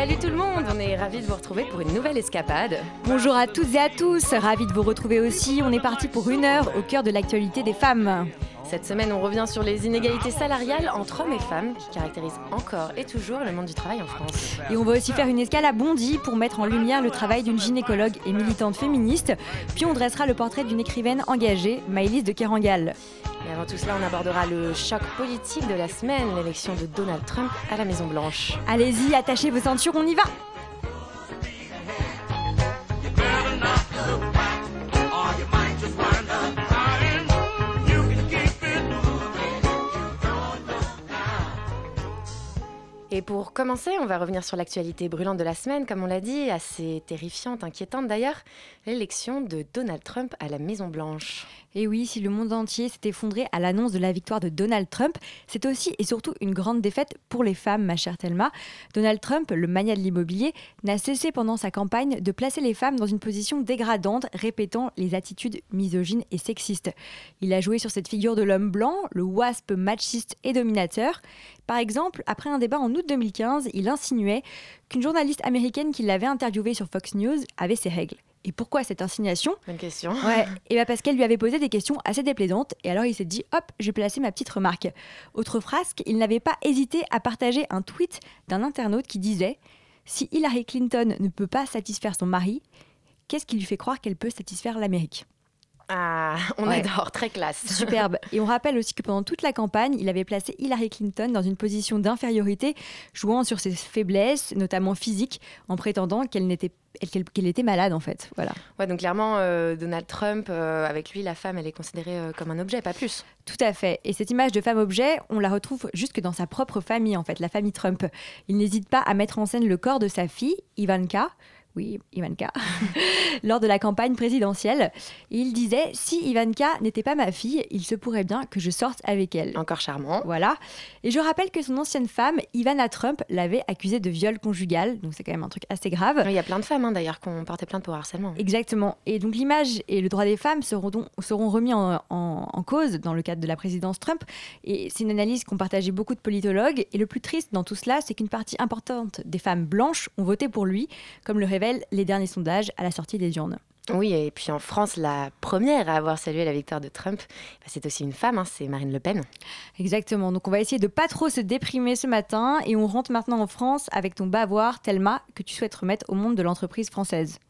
Salut tout le monde, on est ravis de vous retrouver pour une nouvelle escapade. Bonjour à toutes et à tous, ravi de vous retrouver aussi. On est parti pour une heure au cœur de l'actualité des femmes. Cette semaine, on revient sur les inégalités salariales entre hommes et femmes qui caractérisent encore et toujours le monde du travail en France. Et on va aussi faire une escale à Bondy pour mettre en lumière le travail d'une gynécologue et militante féministe. Puis on dressera le portrait d'une écrivaine engagée, Maëlys de Kerangal. Mais avant tout cela, on abordera le choc politique de la semaine, l'élection de Donald Trump à la Maison Blanche. Allez-y, attachez vos ceintures, on y va Et pour commencer, on va revenir sur l'actualité brûlante de la semaine, comme on l'a dit, assez terrifiante, inquiétante d'ailleurs, l'élection de Donald Trump à la Maison Blanche. Et oui, si le monde entier s'est effondré à l'annonce de la victoire de Donald Trump, c'est aussi et surtout une grande défaite pour les femmes, ma chère Thelma. Donald Trump, le mania de l'immobilier, n'a cessé pendant sa campagne de placer les femmes dans une position dégradante, répétant les attitudes misogynes et sexistes. Il a joué sur cette figure de l'homme blanc, le wasp machiste et dominateur. Par exemple, après un débat en août 2015, il insinuait qu'une journaliste américaine qui l'avait interviewé sur Fox News avait ses règles. Et pourquoi cette insinuation? Bonne question. Ouais, et bah parce qu'elle lui avait posé des questions assez déplaisantes, et alors il s'est dit hop, je vais placer ma petite remarque. Autre frasque, il n'avait pas hésité à partager un tweet d'un internaute qui disait Si Hillary Clinton ne peut pas satisfaire son mari, qu'est-ce qui lui fait croire qu'elle peut satisfaire l'Amérique? Ah, on Ouais. adore, très classe. Superbe. Et on rappelle aussi que pendant toute la campagne, il avait placé Hillary Clinton dans une position d'infériorité, jouant sur ses faiblesses, notamment physiques, en prétendant qu'elle n'était qu'elle était malade en fait. Voilà. Ouais, donc clairement, euh, Donald Trump, euh, avec lui, la femme, elle est considérée euh, comme un objet, pas plus. Tout à fait. Et cette image de femme-objet, on la retrouve jusque dans sa propre famille, en fait, la famille Trump. Il n'hésite pas à mettre en scène le corps de sa fille, Ivanka. Oui, Ivanka, lors de la campagne présidentielle. Il disait Si Ivanka n'était pas ma fille, il se pourrait bien que je sorte avec elle. Encore charmant. Voilà. Et je rappelle que son ancienne femme, Ivana Trump, l'avait accusé de viol conjugal. Donc c'est quand même un truc assez grave. Il y a plein de femmes, hein, d'ailleurs, qui ont porté plainte pour harcèlement. Exactement. Et donc l'image et le droit des femmes seront, donc- seront remis en, en- en cause dans le cadre de la présidence Trump. Et c'est une analyse qu'ont partagé beaucoup de politologues. Et le plus triste dans tout cela, c'est qu'une partie importante des femmes blanches ont voté pour lui, comme le révèlent les derniers sondages à la sortie des urnes. Oui, et puis en France, la première à avoir salué la victoire de Trump, bah, c'est aussi une femme, hein, c'est Marine Le Pen. Exactement. Donc on va essayer de pas trop se déprimer ce matin. Et on rentre maintenant en France avec ton bavoir, Thelma, que tu souhaites remettre au monde de l'entreprise française.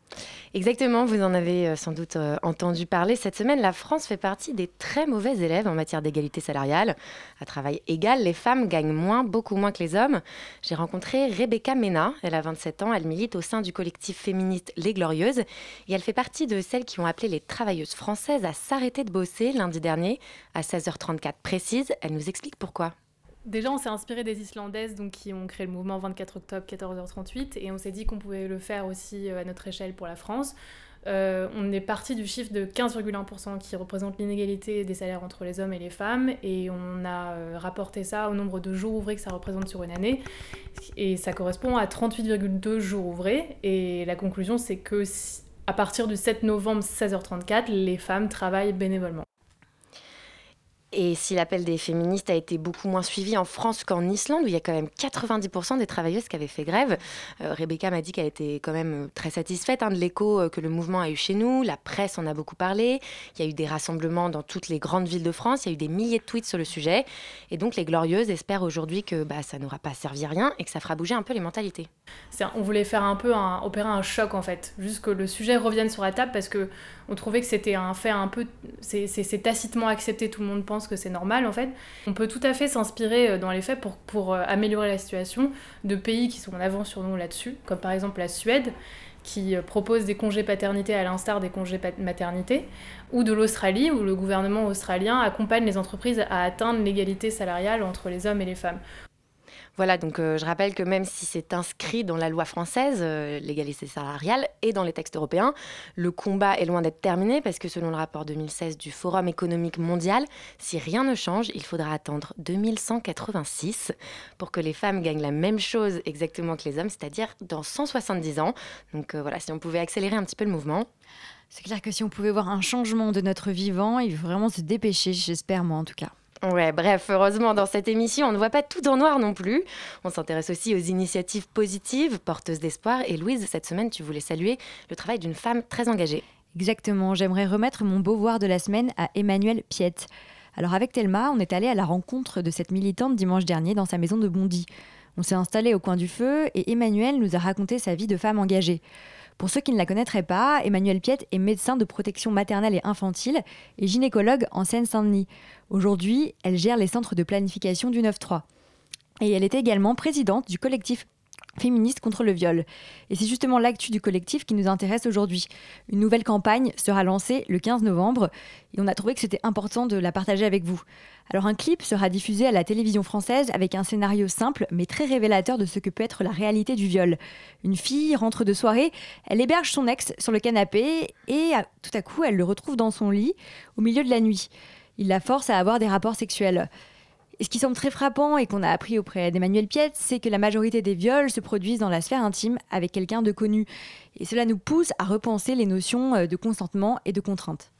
Exactement, vous en avez euh, sans doute euh, entendu parler. Cette semaine, la France fait partie des très mauvais élèves en matière d'égalité salariale. À travail égal, les femmes gagnent moins, beaucoup moins que les hommes. J'ai rencontré Rebecca Mena, elle a 27 ans, elle milite au sein du collectif féministe Les Glorieuses et elle fait partie de celles qui ont appelé les travailleuses françaises à s'arrêter de bosser lundi dernier à 16h34 précise. Elle nous explique pourquoi. Déjà, on s'est inspiré des Islandaises donc, qui ont créé le mouvement 24 octobre 14h38 et on s'est dit qu'on pouvait le faire aussi euh, à notre échelle pour la France. Euh, on est parti du chiffre de 15,1% qui représente l'inégalité des salaires entre les hommes et les femmes et on a euh, rapporté ça au nombre de jours ouvrés que ça représente sur une année et ça correspond à 38,2 jours ouvrés et la conclusion c'est que à partir du 7 novembre 16h34, les femmes travaillent bénévolement. Et si l'appel des féministes a été beaucoup moins suivi en France qu'en Islande, où il y a quand même 90% des travailleuses qui avaient fait grève, euh, Rebecca m'a dit qu'elle était quand même euh, très satisfaite hein, de l'écho euh, que le mouvement a eu chez nous. La presse en a beaucoup parlé. Il y a eu des rassemblements dans toutes les grandes villes de France. Il y a eu des milliers de tweets sur le sujet. Et donc les glorieuses espèrent aujourd'hui que bah, ça n'aura pas servi à rien et que ça fera bouger un peu les mentalités. On voulait faire un peu un, opérer un choc en fait, juste que le sujet revienne sur la table parce que on trouvait que c'était un fait un peu, c'est tacitement accepté, tout le monde pense que c'est normal en fait. On peut tout à fait s'inspirer euh, dans les faits pour, euh, améliorer la situation de pays qui sont en avance sur nous là-dessus, comme par exemple la Suède qui euh, propose des congés paternité à l'instar des congés maternité, ou de l'Australie où le gouvernement australien accompagne les entreprises à atteindre l'égalité salariale entre les hommes et les femmes. Voilà, donc euh, je rappelle que même si c'est inscrit dans la loi française, euh, l'égalité salariale, et dans les textes européens, le combat est loin d'être terminé parce que selon le rapport 2016 du Forum économique mondial, si rien ne change, il faudra attendre 2186 pour que les femmes gagnent la même chose exactement que les hommes, c'est-à-dire dans 170 ans. Donc euh, voilà, si on pouvait accélérer un petit peu le mouvement. C'est clair que si on pouvait voir un changement de notre vivant, il faut vraiment se dépêcher, j'espère moi en tout cas. Ouais, bref, heureusement, dans cette émission, on ne voit pas tout en noir non plus. On s'intéresse aussi aux initiatives positives, porteuses d'espoir. Et Louise, cette semaine, tu voulais saluer le travail d'une femme très engagée. Exactement, j'aimerais remettre mon beauvoir de la semaine à Emmanuel Piette. Alors avec Thelma, on est allé à la rencontre de cette militante dimanche dernier dans sa maison de Bondy. On s'est installé au coin du feu et Emmanuel nous a raconté sa vie de femme engagée. Pour ceux qui ne la connaîtraient pas, Emmanuel Piette est médecin de protection maternelle et infantile et gynécologue en Seine-Saint-Denis. Aujourd'hui, elle gère les centres de planification du 9-3. Et elle est également présidente du collectif féministe contre le viol. Et c'est justement l'actu du collectif qui nous intéresse aujourd'hui. Une nouvelle campagne sera lancée le 15 novembre et on a trouvé que c'était important de la partager avec vous. Alors un clip sera diffusé à la télévision française avec un scénario simple mais très révélateur de ce que peut être la réalité du viol. Une fille rentre de soirée, elle héberge son ex sur le canapé et tout à coup elle le retrouve dans son lit au milieu de la nuit. Il la force à avoir des rapports sexuels. Ce qui semble très frappant et qu'on a appris auprès d'Emmanuel Piette, c'est que la majorité des viols se produisent dans la sphère intime avec quelqu'un de connu. Et cela nous pousse à repenser les notions euh, de consentement et de contrainte.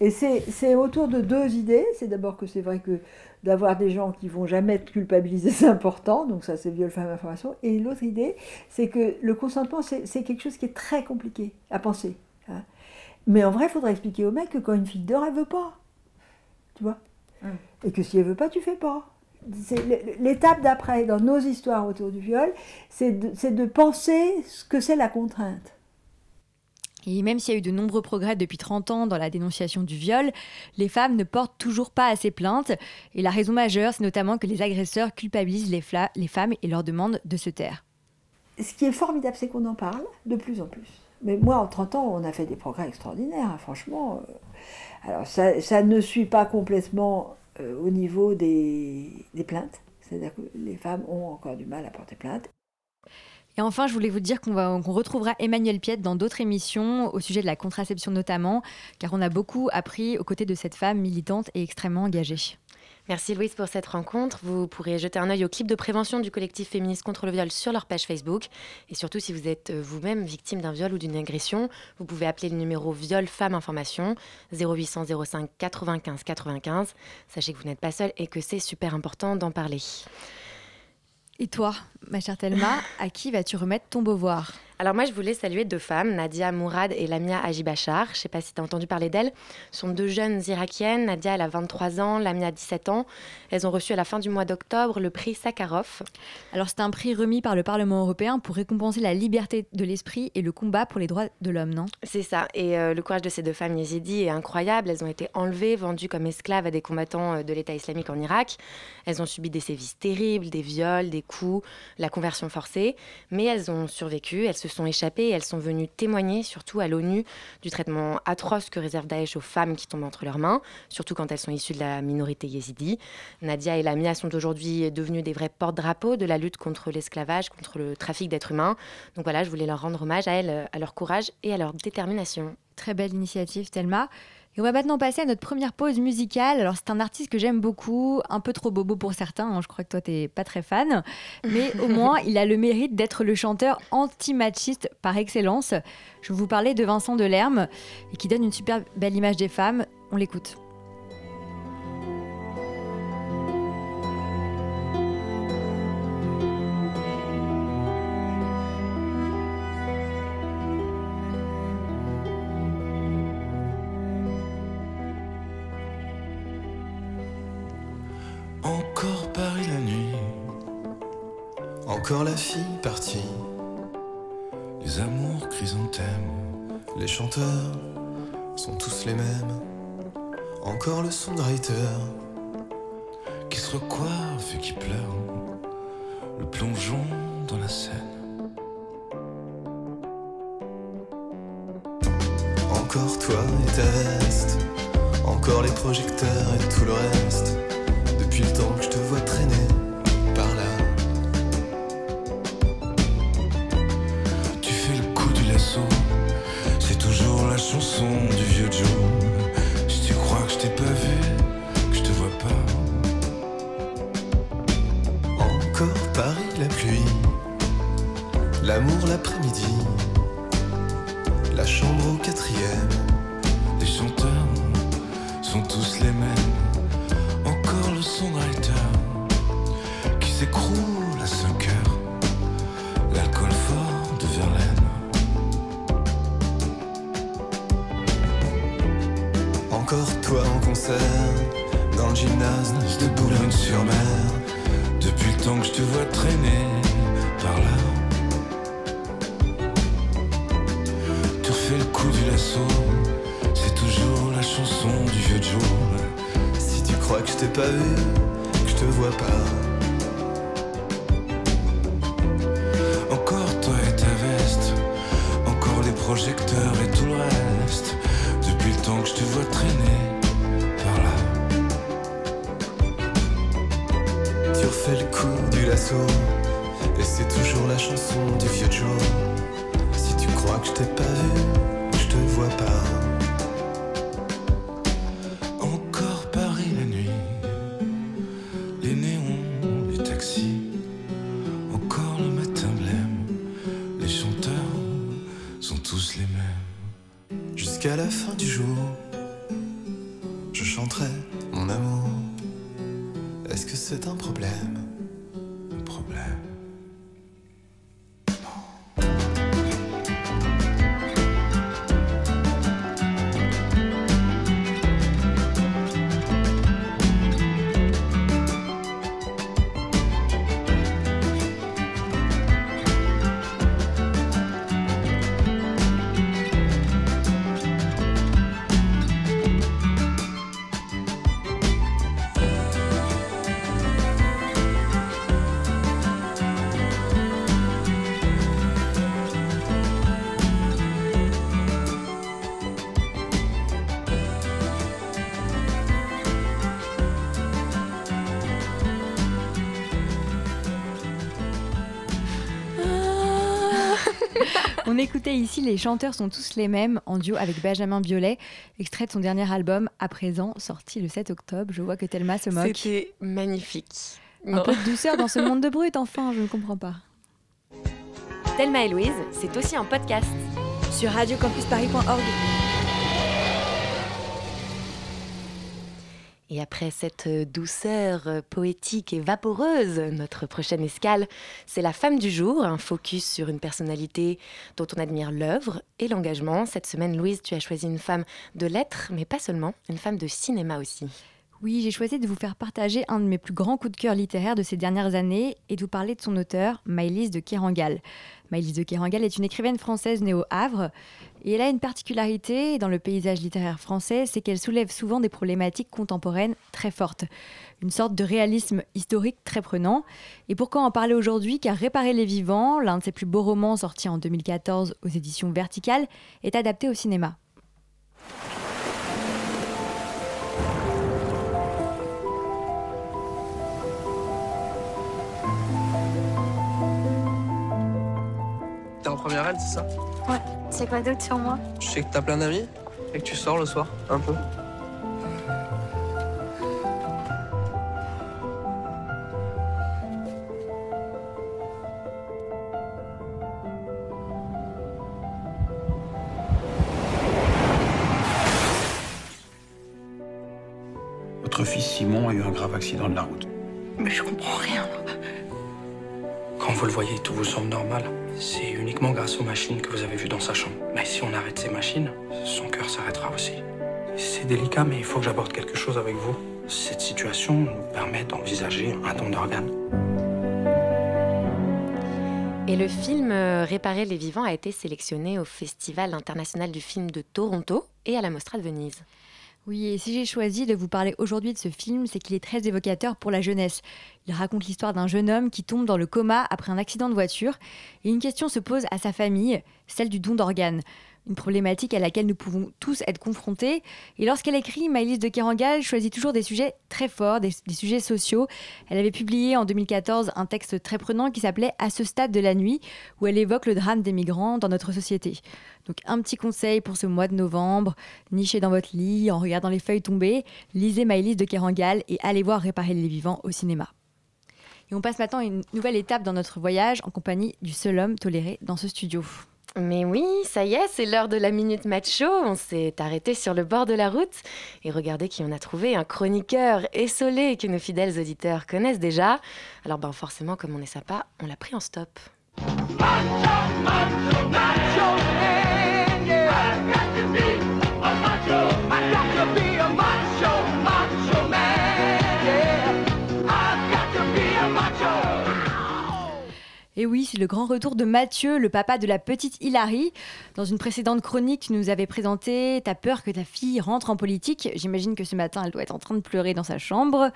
Et c'est autour de deux idées. C'est d'abord que c'est vrai que d'avoir des gens qui vont jamais te culpabiliser, c'est important. Donc ça, c'est viol, femme, information. Et l'autre idée, c'est que le consentement, c'est quelque chose qui est très compliqué à penser. hein. Mais en vrai, il faudrait expliquer au mec que quand une fille dort, elle veut pas. Tu vois? Et que si elle veut pas, tu fais pas. L'étape d'après, dans nos histoires autour du viol, c'est de, penser ce que c'est la contrainte. Et même s'il y a eu de nombreux progrès depuis 30 ans dans la dénonciation du viol, les femmes ne portent toujours pas assez plainte. Et la raison majeure, c'est notamment que les agresseurs culpabilisent les femmes et leur demandent de se taire. ce qui est formidable, c'est qu'on en parle de plus en plus. Mais moi, en 30 ans, on a fait des progrès extraordinaires, hein, franchement. euh. Alors, ça, ne suit pas complètement euh, au niveau des, plaintes. C'est-à-dire que les femmes ont encore du mal à porter plainte. Et enfin, je voulais vous dire qu'on retrouvera Emmanuel Piette dans d'autres émissions au sujet de la contraception notamment, car on a beaucoup appris aux côtés de cette femme militante et extrêmement engagée. Merci Louise pour cette rencontre. Vous pourrez jeter un œil au clip de prévention du collectif féministe contre le viol sur leur page Facebook. Et surtout, si vous êtes euh, vous-même victime d'un viol ou d'une agression, vous pouvez appeler le numéro Viol Femmes Information 0800 05 95 95. Sachez que vous n'êtes pas seul et que c'est super important d'en parler. Et toi, ma chère Thelma, à qui vas-tu remettre ton beauvoir? Alors moi, je voulais saluer deux femmes, Nadia Mourad et Lamia Ajibachar. Je ne sais pas si tu as entendu parler d'elles. Ce sont deux jeunes irakiennes. Nadia, elle a 23 ans, Lamia 17 ans. Elles ont reçu à la fin du mois d'octobre le prix Sakharov. Alors c'est un prix remis par le Parlement européen pour récompenser la liberté de l'esprit et le combat pour les droits de l'homme, non? C'est ça. Et euh, le courage de ces deux femmes yézidis est incroyable. Elles ont été enlevées, vendues comme esclaves à des combattants euh, de l'État islamique en Irak. Elles ont subi des sévices terribles, des viols, des coups, la conversion forcée. Mais elles ont survécu, elles se sont échappées et elles sont venues témoigner, surtout à l'ONU, du traitement atroce que réserve Daesh aux femmes qui tombent entre leurs mains, surtout quand elles sont issues de la minorité yézidi. Nadia et Lamia sont aujourd'hui devenues des vrais porte-drapeaux de la lutte contre l'esclavage, contre le trafic d'êtres humains. Donc voilà, je voulais leur rendre hommage à elles, à leur courage et à leur détermination. Très belle initiative, Thelma. Et on va maintenant passer à notre première pause musicale. Alors, c'est un artiste que j'aime beaucoup, un peu trop bobo pour certains. hein, Je crois que toi, t'es pas très fan. Mais au moins, il a le mérite d'être le chanteur anti-machiste par excellence. Je vais vous parler de Vincent Delerme et qui donne une super belle image des femmes. On l'écoute. Encore la fille partie. Les amours chrysanthèmes, les chanteurs sont tous les mêmes. Encore le songwriter qui se recoiffe et qui pleure. Le plongeon dans la Seine. Encore toi et ta veste, encore les projecteurs et tout le reste. Depuis le temps que je te vois traîner chanson du vieux Joe. Dans le gymnase de Boulogne-sur-Mer. Depuis le temps que je te vois traîner par là. Tu refais le coup du lasso. C'est toujours la chanson du vieux Joe. Si tu crois que je t'ai pas vu, que je te vois pas. Jusqu'à la fin du jour, je chanterai mon amour. Est-ce que c'est un problème? On écoutait ici Les chanteurs sont tous les mêmes en duo avec Benjamin Biolay, extrait de son dernier album, à présent sorti le 7 octobre. Je vois que Thelma se moque. C'était magnifique. Un Non. peu de douceur dans ce monde de brut, enfin, je ne comprends pas. Thelma et Louise, c'est aussi un podcast. Sur radiocampusparis.org. Et après cette douceur poétique et vaporeuse, notre prochaine escale, c'est La femme du jour, un focus sur une personnalité dont on admire l'œuvre et l'engagement. Cette semaine, Louise, tu as choisi une femme de lettres, mais pas seulement, une femme de cinéma aussi. Oui, j'ai choisi de vous faire partager un de mes plus grands coups de cœur littéraires de ces dernières années et de vous parler de son auteur, Maëlys de Kerangal. Maëlys de Kerangal est une écrivaine française née au Havre et elle a une particularité dans le paysage littéraire français, c'est qu'elle soulève souvent des problématiques contemporaines très fortes. Une sorte de réalisme historique très prenant. Et pourquoi en parler aujourd'hui? Car Réparer les vivants, l'un de ses plus beaux romans sorti en 2014 aux éditions Verticales, est adapté au cinéma. T'es en première L, c'est ça Ouais, c'est quoi d'autre sur moi Je sais que t'as plein d'amis et que tu sors le soir, un peu. Votre fils Simon a eu un grave accident de la route. Mais je comprends rien. Quand vous le voyez, tout vous semble normal. C'est uniquement grâce aux machines que vous avez vues dans sa chambre. Mais si on arrête ces machines, son cœur s'arrêtera aussi. C'est délicat, mais il faut que j'aborde quelque chose avec vous. Cette situation nous permet d'envisager un don d'organes. Et le film euh, Réparer les vivants a été sélectionné au Festival international du film de Toronto et à la Mostra de Venise. Oui, et si j'ai choisi de vous parler aujourd'hui de ce film, c'est qu'il est très évocateur pour la jeunesse. Il raconte l'histoire d'un jeune homme qui tombe dans le coma après un accident de voiture, et une question se pose à sa famille, celle du don d'organes. Une problématique à laquelle nous pouvons tous être confrontés. Et lorsqu'elle écrit, Maëlys de Kerangal choisit toujours des sujets très forts, des, sujets sociaux. Elle avait publié en 2014 un texte très prenant qui s'appelait À ce stade de la nuit, où elle évoque le drame des migrants dans notre société. Donc un petit conseil pour ce mois de novembre, nichez dans votre lit en regardant les feuilles tomber, lisez Maëlys de Kerangal et allez voir Réparer les vivants au cinéma. Et on passe maintenant à une nouvelle étape dans notre voyage en compagnie du seul homme toléré dans ce studio. Mais oui, ça y est, c'est l'heure de la minute macho. On s'est arrêté sur le bord de la route et regardez qui on a trouvé, un chroniqueur essolé que nos fidèles auditeurs connaissent déjà. Alors ben forcément, comme on est sympa, on l'a pris en stop. Et oui, c'est le grand retour de Mathieu, le papa de la petite Hilary. Dans une précédente chronique, tu nous avais présenté T'as peur que ta fille rentre en politique. J'imagine que ce matin, elle doit être en train de pleurer dans sa chambre.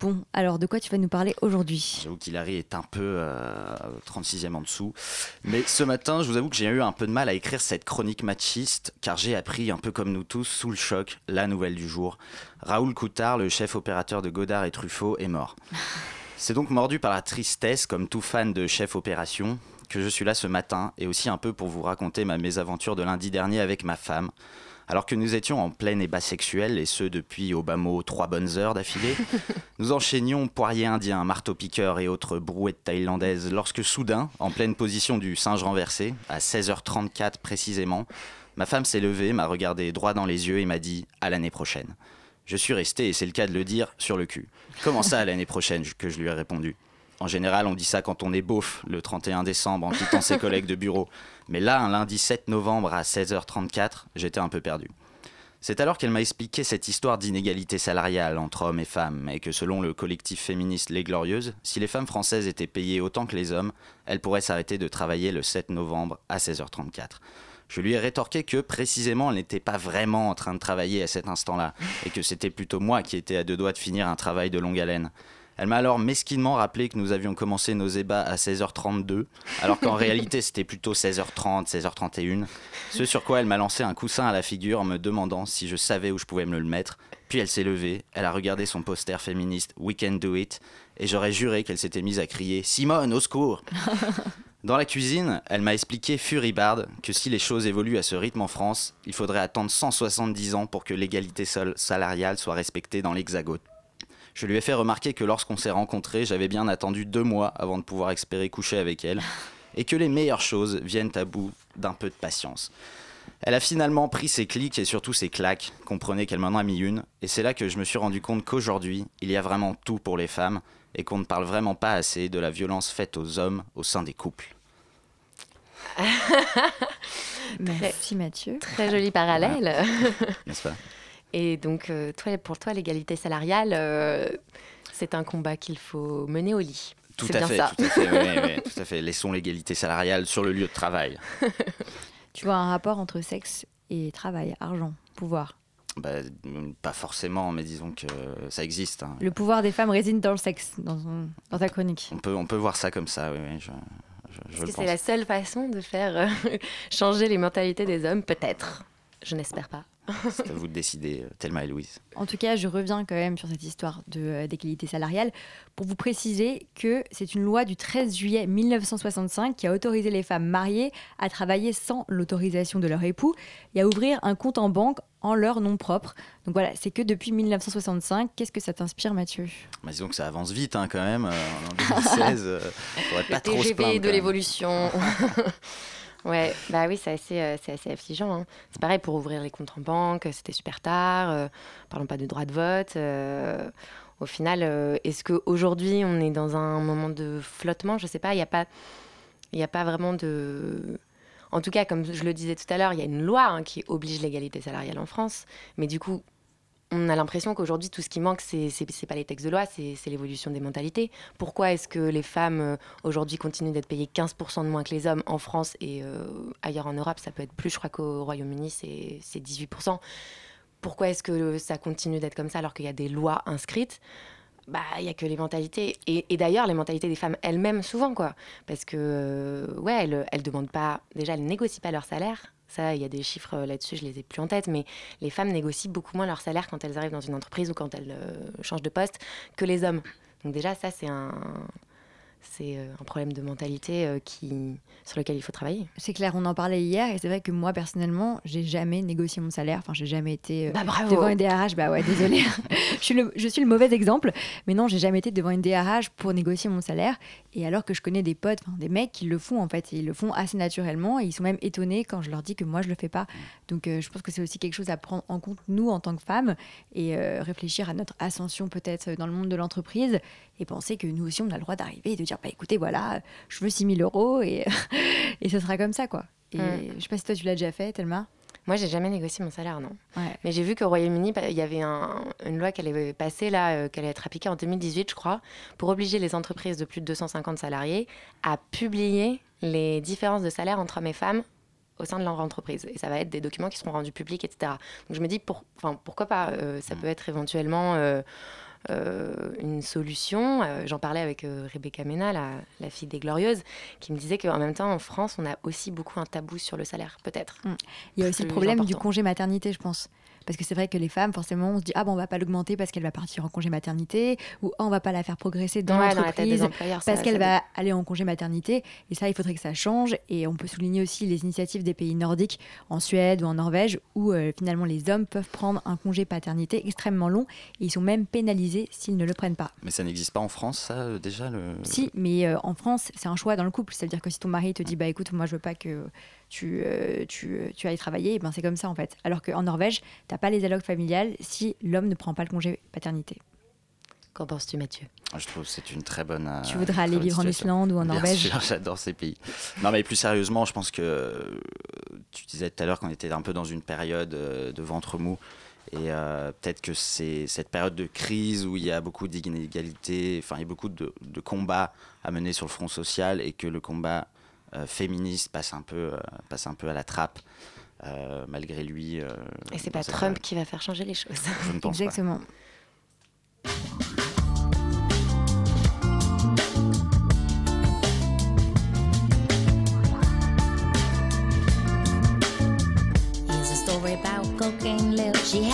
Bon, alors de quoi tu vas nous parler aujourd'hui? J'avoue qu'Hilary est un peu euh, 36e en dessous. Mais ce matin, je vous avoue que j'ai eu un peu de mal à écrire cette chronique machiste, car j'ai appris, un peu comme nous tous, sous le choc, la nouvelle du jour. Raoul Coutard, le chef opérateur de Godard et Truffaut, est mort. C'est donc mordu par la tristesse, comme tout fan de chef opération, que je suis là ce matin, et aussi un peu pour vous raconter ma mésaventure de lundi dernier avec ma femme. Alors que nous étions en plein ébat sexuel, et ce depuis au bas mot trois bonnes heures d'affilée, nous enchaînions poirier indien, marteau-piqueur et autres brouettes thaïlandaises, lorsque soudain, en pleine position du singe renversé, à 16h34 précisément, ma femme s'est levée, m'a regardé droit dans les yeux et m'a dit « à l'année prochaine ». Je suis resté, et c'est le cas de le dire, sur le cul. Comment ça, l'année prochaine que je lui ai répondu? En général, on dit ça quand on est beauf, le 31 décembre, en quittant ses collègues de bureau. Mais là, un lundi 7 novembre à 16h34, j'étais un peu perdu. C'est alors qu'elle m'a expliqué cette histoire d'inégalité salariale entre hommes et femmes, et que selon le collectif féministe Les Glorieuses, si les femmes françaises étaient payées autant que les hommes, elles pourraient s'arrêter de travailler le 7 novembre à 16h34. Je lui ai rétorqué que précisément elle n'était pas vraiment en train de travailler à cet instant-là, et que c'était plutôt moi qui étais à deux doigts de finir un travail de longue haleine. Elle m'a alors mesquinement rappelé que nous avions commencé nos ébats à 16h32, alors qu'en réalité c'était plutôt 16h30, 16h31. Ce sur quoi elle m'a lancé un coussin à la figure en me demandant si je savais où je pouvais me le mettre. Puis elle s'est levée, elle a regardé son poster féministe We Can Do It, et j'aurais juré qu'elle s'était mise à crier Simone, au secours Dans la cuisine, elle m'a expliqué furibarde que si les choses évoluent à ce rythme en France, il faudrait attendre 170 ans pour que l'égalité salariale soit respectée dans l'Hexagone. Je lui ai fait remarquer que lorsqu'on s'est rencontrés, j'avais bien attendu deux mois avant de pouvoir espérer coucher avec elle, et que les meilleures choses viennent à bout d'un peu de patience. Elle a finalement pris ses clics et surtout ses claques, comprenez qu'elle m'en a mis une, et c'est là que je me suis rendu compte qu'aujourd'hui, il y a vraiment tout pour les femmes, et qu'on ne parle vraiment pas assez de la violence faite aux hommes au sein des couples. Merci Mathieu. Très joli parallèle. N'est-ce pas Et donc, euh, toi, pour toi, l'égalité salariale, euh, c'est un combat qu'il faut mener au lit. Tout C'est à bien fait, ça. tout à fait, ouais, tout à fait. Laissons l'égalité salariale sur le lieu de travail. Tu vois un rapport entre sexe et travail, argent, pouvoir. Bah, pas forcément, mais disons que ça existe. hein. Le pouvoir des femmes réside dans le sexe, dans, ta chronique. On peut, on peut voir ça comme ça, oui, oui, je Est-ce que c'est la seule façon de faire euh, changer les mentalités des hommes? Peut-être. Je n'espère pas. C'est à vous de décider, euh, Thelma et Louise. En tout cas, je reviens quand même sur cette histoire de, euh, d'égalité salariale pour vous préciser que c'est une loi du 13 juillet 1965 qui a autorisé les femmes mariées à travailler sans l'autorisation de leur époux et à ouvrir un compte en banque en leur nom propre. Donc voilà, c'est que depuis 1965. Qu'est-ce que ça t'inspire, Mathieu? Bah, disons que ça avance vite hein, quand même. euh, en 2016, euh, faudrait pas Le trop se plaindre. de l'évolution. ouais, bah oui, c'est assez, euh, assez affligeant. hein. C'est pareil pour ouvrir les comptes en banque, c'était super tard. euh, parlons pas de droit de vote. euh, au final, euh, est-ce qu'aujourd'hui, on est dans un moment de flottement? Je sais pas, il n'y a, pas- a pas vraiment de. En tout cas, comme je le disais tout à l'heure, il y a une loi hein, qui oblige l'égalité salariale en France. Mais du coup, on a l'impression qu'aujourd'hui, tout ce qui manque, c'est c'est pas les textes de loi, c'est l'évolution des mentalités. Pourquoi est-ce que les femmes, euh, aujourd'hui, continuent d'être payées 15% de moins que les hommes en France et euh, ailleurs en Europe? Ça peut être plus, je crois qu'au Royaume-Uni, c'est c'est 18%. Pourquoi est-ce que ça continue d'être comme ça alors qu'il y a des lois inscrites? Bah, il y a que les mentalités. Et, et d'ailleurs, les mentalités des femmes elles-mêmes, souvent, quoi. Parce que, euh, ouais, elles, elles demandent pas. Déjà, elles négocient pas leur salaire. Ça, il y a des chiffres euh, là-dessus, je les ai plus en tête, mais les femmes négocient beaucoup moins leur salaire quand elles arrivent dans une entreprise ou quand elles euh, changent de poste que les hommes. Donc déjà, ça, c'est un, c'est euh, un problème de mentalité euh, qui, sur lequel il faut travailler. C'est clair, on en parlait hier et c'est vrai que moi personnellement, j'ai jamais négocié mon salaire. Enfin, j'ai jamais été euh, Bah, devant une DRH. Bah ouais, désolée. je, suis le, je suis le mauvais exemple. Mais non, j'ai jamais été devant une DRH pour négocier mon salaire. Et alors que je connais des potes, enfin, des mecs qui le font en fait, et ils le font assez naturellement et ils sont même étonnés quand je leur dis que moi je le fais pas. Donc euh, je pense que c'est aussi quelque chose à prendre en compte nous en tant que femmes et euh, réfléchir à notre ascension peut-être dans le monde de l'entreprise et penser que nous aussi on a le droit d'arriver et de dire bah écoutez voilà, je veux 6 000 euros et, et ce sera comme ça quoi. Et Mm. je sais pas si toi tu l'as déjà fait, Thelma. Moi, j'ai jamais négocié mon salaire, non. Ouais. Mais j'ai vu qu'au Royaume-Uni, bah, il y avait un- une loi qui allait passer là, euh, qui allait être appliquée en 2018, je crois, pour obliger les entreprises de plus de 250 salariés à publier les différences de salaire entre hommes et femmes au sein de leur entreprise. Et ça va être des documents qui seront rendus publics, etc. Donc je me dis, pour, pourquoi pas euh, Ça peut être éventuellement euh, une solution. Euh, J'en parlais avec euh, Rebecca Mena, la, la fille des Glorieuses, qui me disait qu'en même temps, en France, on a aussi beaucoup un tabou sur le salaire, peut-être. Il y a aussi le problème du congé maternité, je pense. Parce que c'est vrai que les femmes, forcément, on se dit ah bon, on va pas l'augmenter parce qu'elle va partir en congé maternité, ou ah, on va pas la faire progresser dans Ouais, la l'entreprise parce qu'elle va aller en congé maternité. Et ça, il faudrait que ça change. Et on peut souligner aussi les initiatives des pays nordiques, en Suède ou en Norvège, où euh, finalement les hommes peuvent prendre un congé paternité extrêmement long et ils sont même pénalisés s'ils ne le prennent pas. Mais ça n'existe pas en France, ça, euh, déjà le... Si, mais euh, en France, c'est un choix dans le couple. C'est-à-dire que si ton mari te dit, bah écoute, moi je veux pas que tu, euh, tu, euh, tu ailles travailler, ben c'est comme ça en fait. Alors qu'en Norvège, t'as pas les allocs familiales si l'homme ne prend pas le congé paternité. Qu'en penses-tu, Mathieu? Je trouve que c'est une très bonne. euh, Tu voudrais aller vivre en. Islande ou en Norvège? j'adore ces pays. Non, mais plus sérieusement, je pense que euh, tu disais tout à l'heure qu'on était un peu dans une période de ventre mou. Et euh, peut-être que c'est cette période de crise où il y a beaucoup d'inégalités, enfin, il y a beaucoup de, de combats à mener sur le front social et que le combat féministe passe un, peu, euh, passe un peu à la trappe, euh, malgré lui. euh, Et c'est pas Trump qui va faire changer les choses. Je ne pense pas. Exactement. She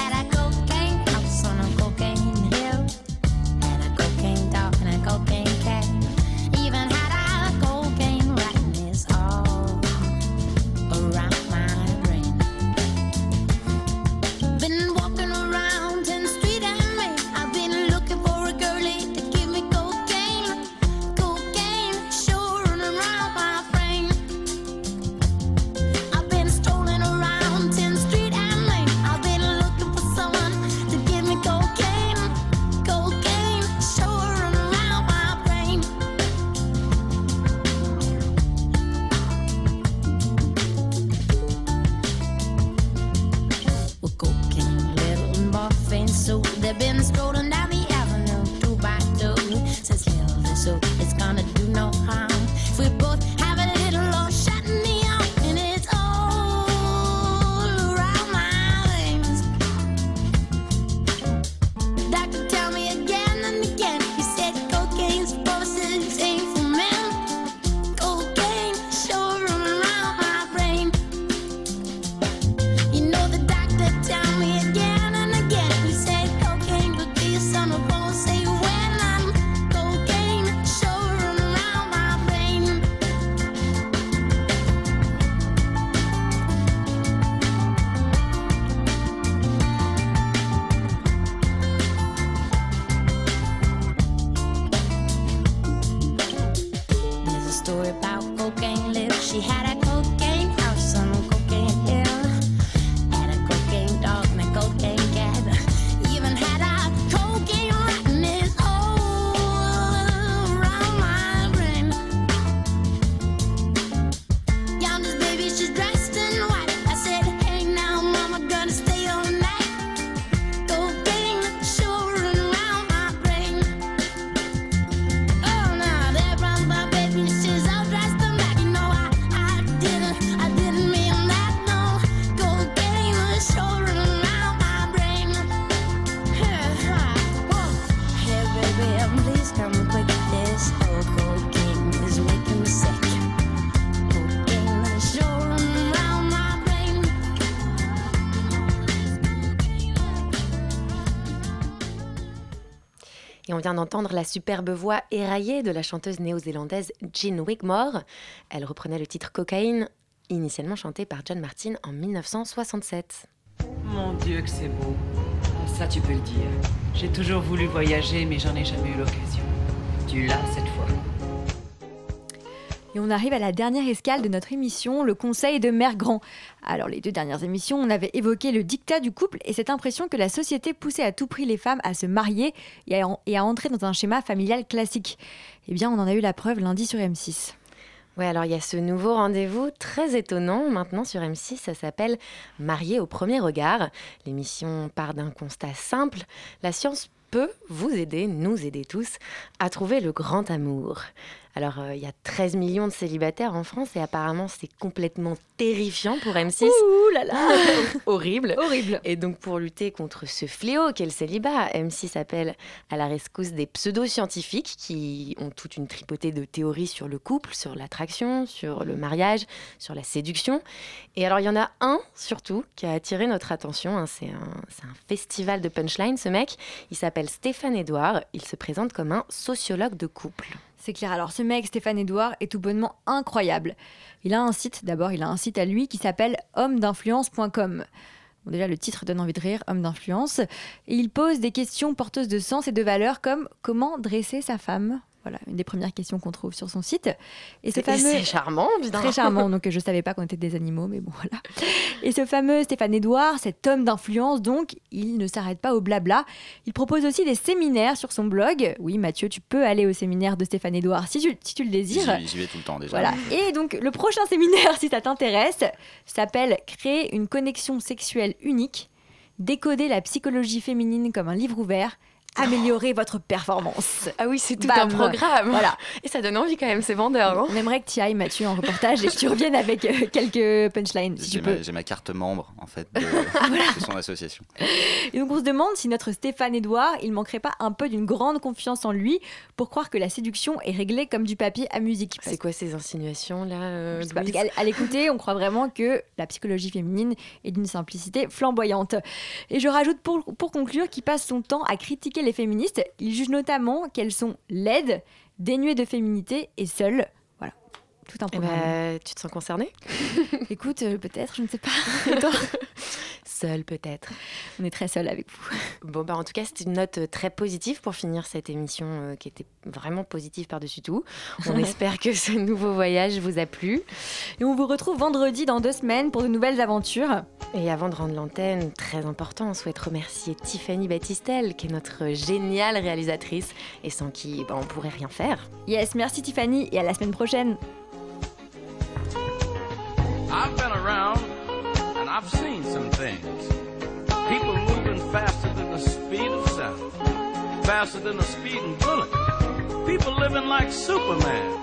On vient d'entendre la superbe voix éraillée de la chanteuse néo-zélandaise Jean Wigmore. Elle reprenait le titre Cocaine, initialement chanté par John Martin en 1967. Mon Dieu que c'est beau. Ça tu peux le dire. J'ai toujours voulu voyager mais j'en ai jamais eu l'occasion. Tu l'as cette fois. Et on arrive à la dernière escale de notre émission, le conseil de Mère Grand. Alors, les deux dernières émissions, on avait évoqué le dictat du couple et cette impression que la société poussait à tout prix les femmes à se marier et à, entrer dans un schéma familial classique. Eh bien, on en a eu la preuve lundi sur M6. Ouais, alors il y a ce nouveau rendez-vous très étonnant maintenant sur M6, ça s'appelle Marié au premier regard. L'émission part d'un constat simple, la science peut vous aider, nous aider tous, à trouver le grand amour. Alors, euh, il y a 13 millions de célibataires en France et apparemment, c'est complètement terrifiant pour M6. Ouh là là Horrible. Horrible. Et donc, pour lutter contre ce fléau qu'est le célibat, M6 appelle à la rescousse des pseudo-scientifiques qui ont toute une tripotée de théories sur le couple, sur l'attraction, sur le mariage, sur la séduction. Et alors, il y en a un surtout qui a attiré notre attention. hein. C'est un, un festival de punchline, ce mec. Il s'appelle Stéphane Edouard. Il se présente comme un sociologue de couple. C'est clair. Alors, ce mec, Stéphane Edouard, est tout bonnement incroyable. Il a un site, d'abord, il a un site à lui qui s'appelle homme-d'influence.com. Bon, déjà, le titre donne envie de rire, homme d'influence. Il pose des questions porteuses de sens et de valeurs comme comment dresser sa femme? Voilà, une des premières questions qu'on trouve sur son site. Et ce fameux... c'est charmant, évidemment. Très charmant, donc je savais pas qu'on était des animaux, mais bon, voilà. Et ce fameux Stéphane Edouard, cet homme d'influence, donc, il ne s'arrête pas au blabla. Il propose aussi des séminaires sur son blog. Oui, Mathieu, tu peux aller au séminaire de Stéphane Edouard si tu, si tu le désires. J'y j'y vais tout le temps déjà. Voilà. Et donc, le prochain séminaire, si ça t'intéresse, s'appelle Créer une connexion sexuelle unique, décoder la psychologie féminine comme un livre ouvert, améliorer votre performance. Ah oui, c'est tout Bam. un programme. Voilà. Et ça donne envie quand même, c'est vendeur. hein. On aimerait que tu ailles, Mathieu, en reportage et que tu reviennes avec euh, quelques punchlines, si J'ai ma, j'ai ma carte membre en fait de, de son association. Et donc on se demande si notre Stéphane Edouard, il manquerait pas un peu d'une grande confiance en lui pour croire que la séduction est réglée comme du papier à musique. C'est quoi ces insinuations là euh, Je sais pas, à l'écouter, on croit vraiment que la psychologie féminine est d'une simplicité flamboyante. Et je rajoute pour, pour conclure qu'il passe son temps à critiquer les féministes. Il juge notamment qu'elles sont laides, dénuées de féminité et seules. Voilà, tout un Eh ben, tu te sens concernée? Écoute, euh, peut-être, je ne sais pas. Peut-être. On est très seul avec vous. Bon, bah, en tout cas, c'était une note euh, très positive pour finir cette émission euh, qui était vraiment positive par-dessus tout. On espère que ce nouveau voyage vous a plu. Et on vous retrouve vendredi dans deux semaines pour de nouvelles aventures. Et avant de rendre l'antenne, très important, on souhaite remercier Tiffany Battistel, qui est notre géniale réalisatrice et sans qui bah, on pourrait rien faire. Yes, merci Tiffany et à la semaine prochaine. I've been around and I've seen some things. People moving faster than the speed of sound, faster than the speeding bullet. People living like Superman.